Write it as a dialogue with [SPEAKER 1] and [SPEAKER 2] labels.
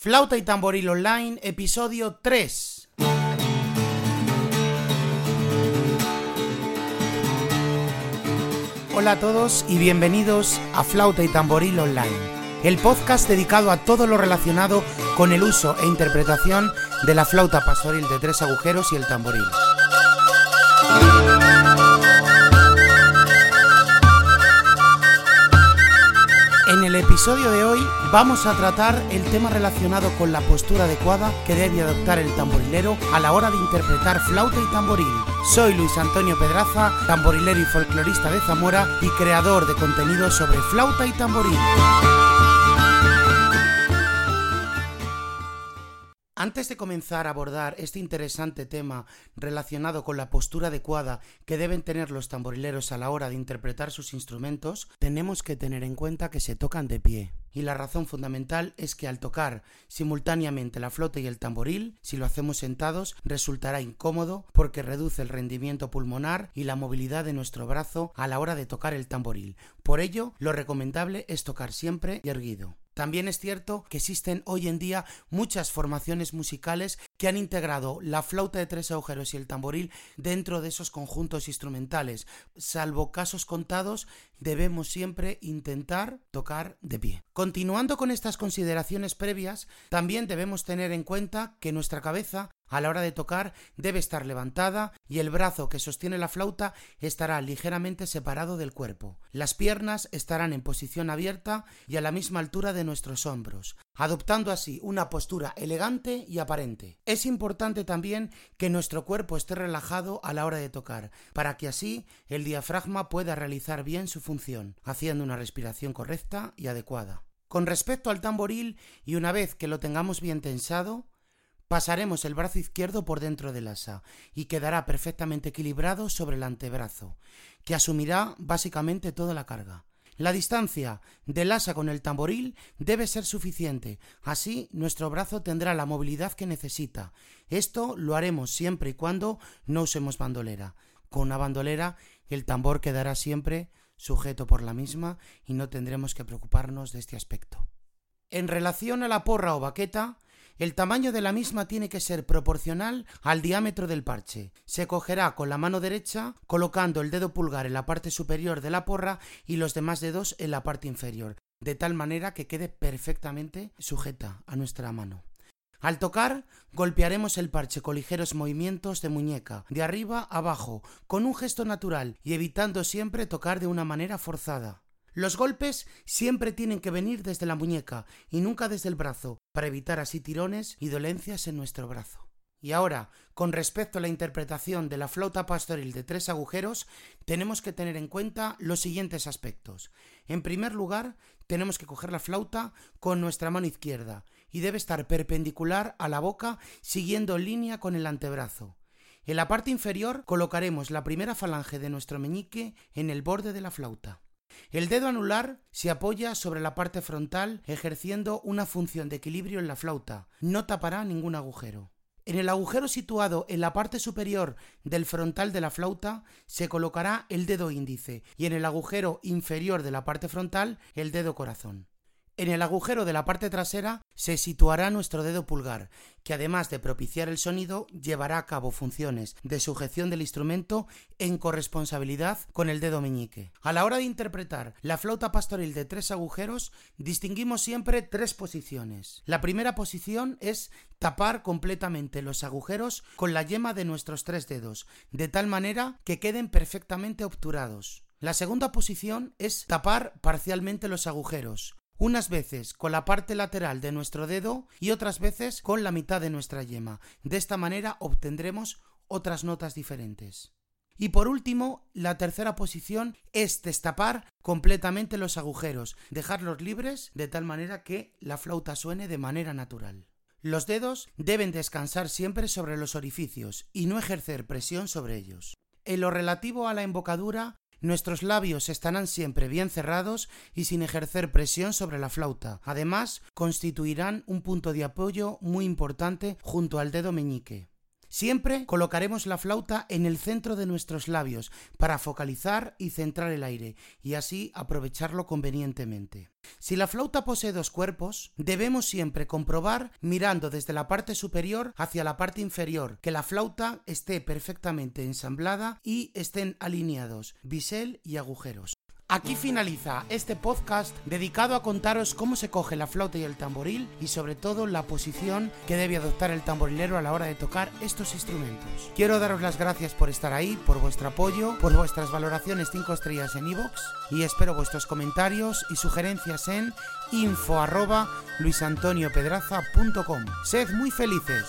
[SPEAKER 1] Flauta y Tamboril Online, episodio 3. Hola a todos y bienvenidos a Flauta y Tamboril Online, el podcast dedicado a todo lo relacionado con el uso e interpretación de la flauta pastoril de tres agujeros y el tamboril. Episodio de hoy vamos a tratar el tema relacionado con la postura adecuada que debe adoptar el tamborilero a la hora de interpretar flauta y tamboril. Soy Luis Antonio Pedraza, tamborilero y folclorista de Zamora y creador de contenido sobre flauta y tamboril. Antes de comenzar a abordar este interesante tema relacionado con la postura adecuada que deben tener los tamborileros a la hora de interpretar sus instrumentos, tenemos que tener en cuenta que se tocan de pie. Y la razón fundamental es que al tocar simultáneamente la flauta y el tamboril, si lo hacemos sentados, resultará incómodo porque reduce el rendimiento pulmonar y la movilidad de nuestro brazo a la hora de tocar el tamboril. Por ello, lo recomendable es tocar siempre erguido. También es cierto que existen hoy en día muchas formaciones musicales que han integrado la flauta de tres agujeros y el tamboril dentro de esos conjuntos instrumentales. Salvo casos contados, debemos siempre intentar tocar de pie. Continuando con estas consideraciones previas, también debemos tener en cuenta que nuestra cabeza a la hora de tocar debe estar levantada y el brazo que sostiene la flauta estará ligeramente separado del cuerpo. Las piernas estarán en posición abierta y a la misma altura de nuestros hombros, adoptando así una postura elegante y aparente. Es importante también que nuestro cuerpo esté relajado a la hora de tocar, para que así el diafragma pueda realizar bien su función, haciendo una respiración correcta y adecuada. Con respecto al tamboril, y una vez que lo tengamos bien tensado, Pasaremos el brazo izquierdo por dentro del asa y quedará perfectamente equilibrado sobre el antebrazo, que asumirá básicamente toda la carga. La distancia del asa con el tamboril debe ser suficiente, así nuestro brazo tendrá la movilidad que necesita. Esto lo haremos siempre y cuando no usemos bandolera. Con una bandolera el tambor quedará siempre sujeto por la misma y no tendremos que preocuparnos de este aspecto. En relación a la porra o baqueta, el tamaño de la misma tiene que ser proporcional al diámetro del parche. Se cogerá con la mano derecha colocando el dedo pulgar en la parte superior de la porra y los demás dedos en la parte inferior, de tal manera que quede perfectamente sujeta a nuestra mano. Al tocar, golpearemos el parche con ligeros movimientos de muñeca, de arriba a abajo, con un gesto natural y evitando siempre tocar de una manera forzada. Los golpes siempre tienen que venir desde la muñeca y nunca desde el brazo, para evitar así tirones y dolencias en nuestro brazo. Y ahora, con respecto a la interpretación de la flauta pastoril de tres agujeros, tenemos que tener en cuenta los siguientes aspectos. En primer lugar, tenemos que coger la flauta con nuestra mano izquierda y debe estar perpendicular a la boca siguiendo en línea con el antebrazo. En la parte inferior colocaremos la primera falange de nuestro meñique en el borde de la flauta. El dedo anular se apoya sobre la parte frontal ejerciendo una función de equilibrio en la flauta. No tapará ningún agujero. En el agujero situado en la parte superior del frontal de la flauta se colocará el dedo índice y en el agujero inferior de la parte frontal el dedo corazón. En el agujero de la parte trasera se situará nuestro dedo pulgar, que además de propiciar el sonido, llevará a cabo funciones de sujeción del instrumento en corresponsabilidad con el dedo meñique. A la hora de interpretar la flauta pastoril de tres agujeros, distinguimos siempre tres posiciones. La primera posición es tapar completamente los agujeros con la yema de nuestros tres dedos, de tal manera que queden perfectamente obturados. La segunda posición es tapar parcialmente los agujeros, unas veces con la parte lateral de nuestro dedo y otras veces con la mitad de nuestra yema. De esta manera obtendremos otras notas diferentes. Y por último, la tercera posición es destapar completamente los agujeros, dejarlos libres de tal manera que la flauta suene de manera natural. Los dedos deben descansar siempre sobre los orificios y no ejercer presión sobre ellos. En lo relativo a la embocadura, Nuestros labios estarán siempre bien cerrados y sin ejercer presión sobre la flauta. Además, constituirán un punto de apoyo muy importante junto al dedo meñique. Siempre colocaremos la flauta en el centro de nuestros labios para focalizar y centrar el aire y así aprovecharlo convenientemente. Si la flauta posee dos cuerpos, debemos siempre comprobar mirando desde la parte superior hacia la parte inferior que la flauta esté perfectamente ensamblada y estén alineados bisel y agujeros. Aquí finaliza este podcast dedicado a contaros cómo se coge la flauta y el tamboril y sobre todo la posición que debe adoptar el tamborilero a la hora de tocar estos instrumentos. Quiero daros las gracias por estar ahí, por vuestro apoyo, por vuestras valoraciones 5 estrellas en iVoox y espero vuestros comentarios y sugerencias en info arroba luisantoniopedraza.com. Sed muy felices.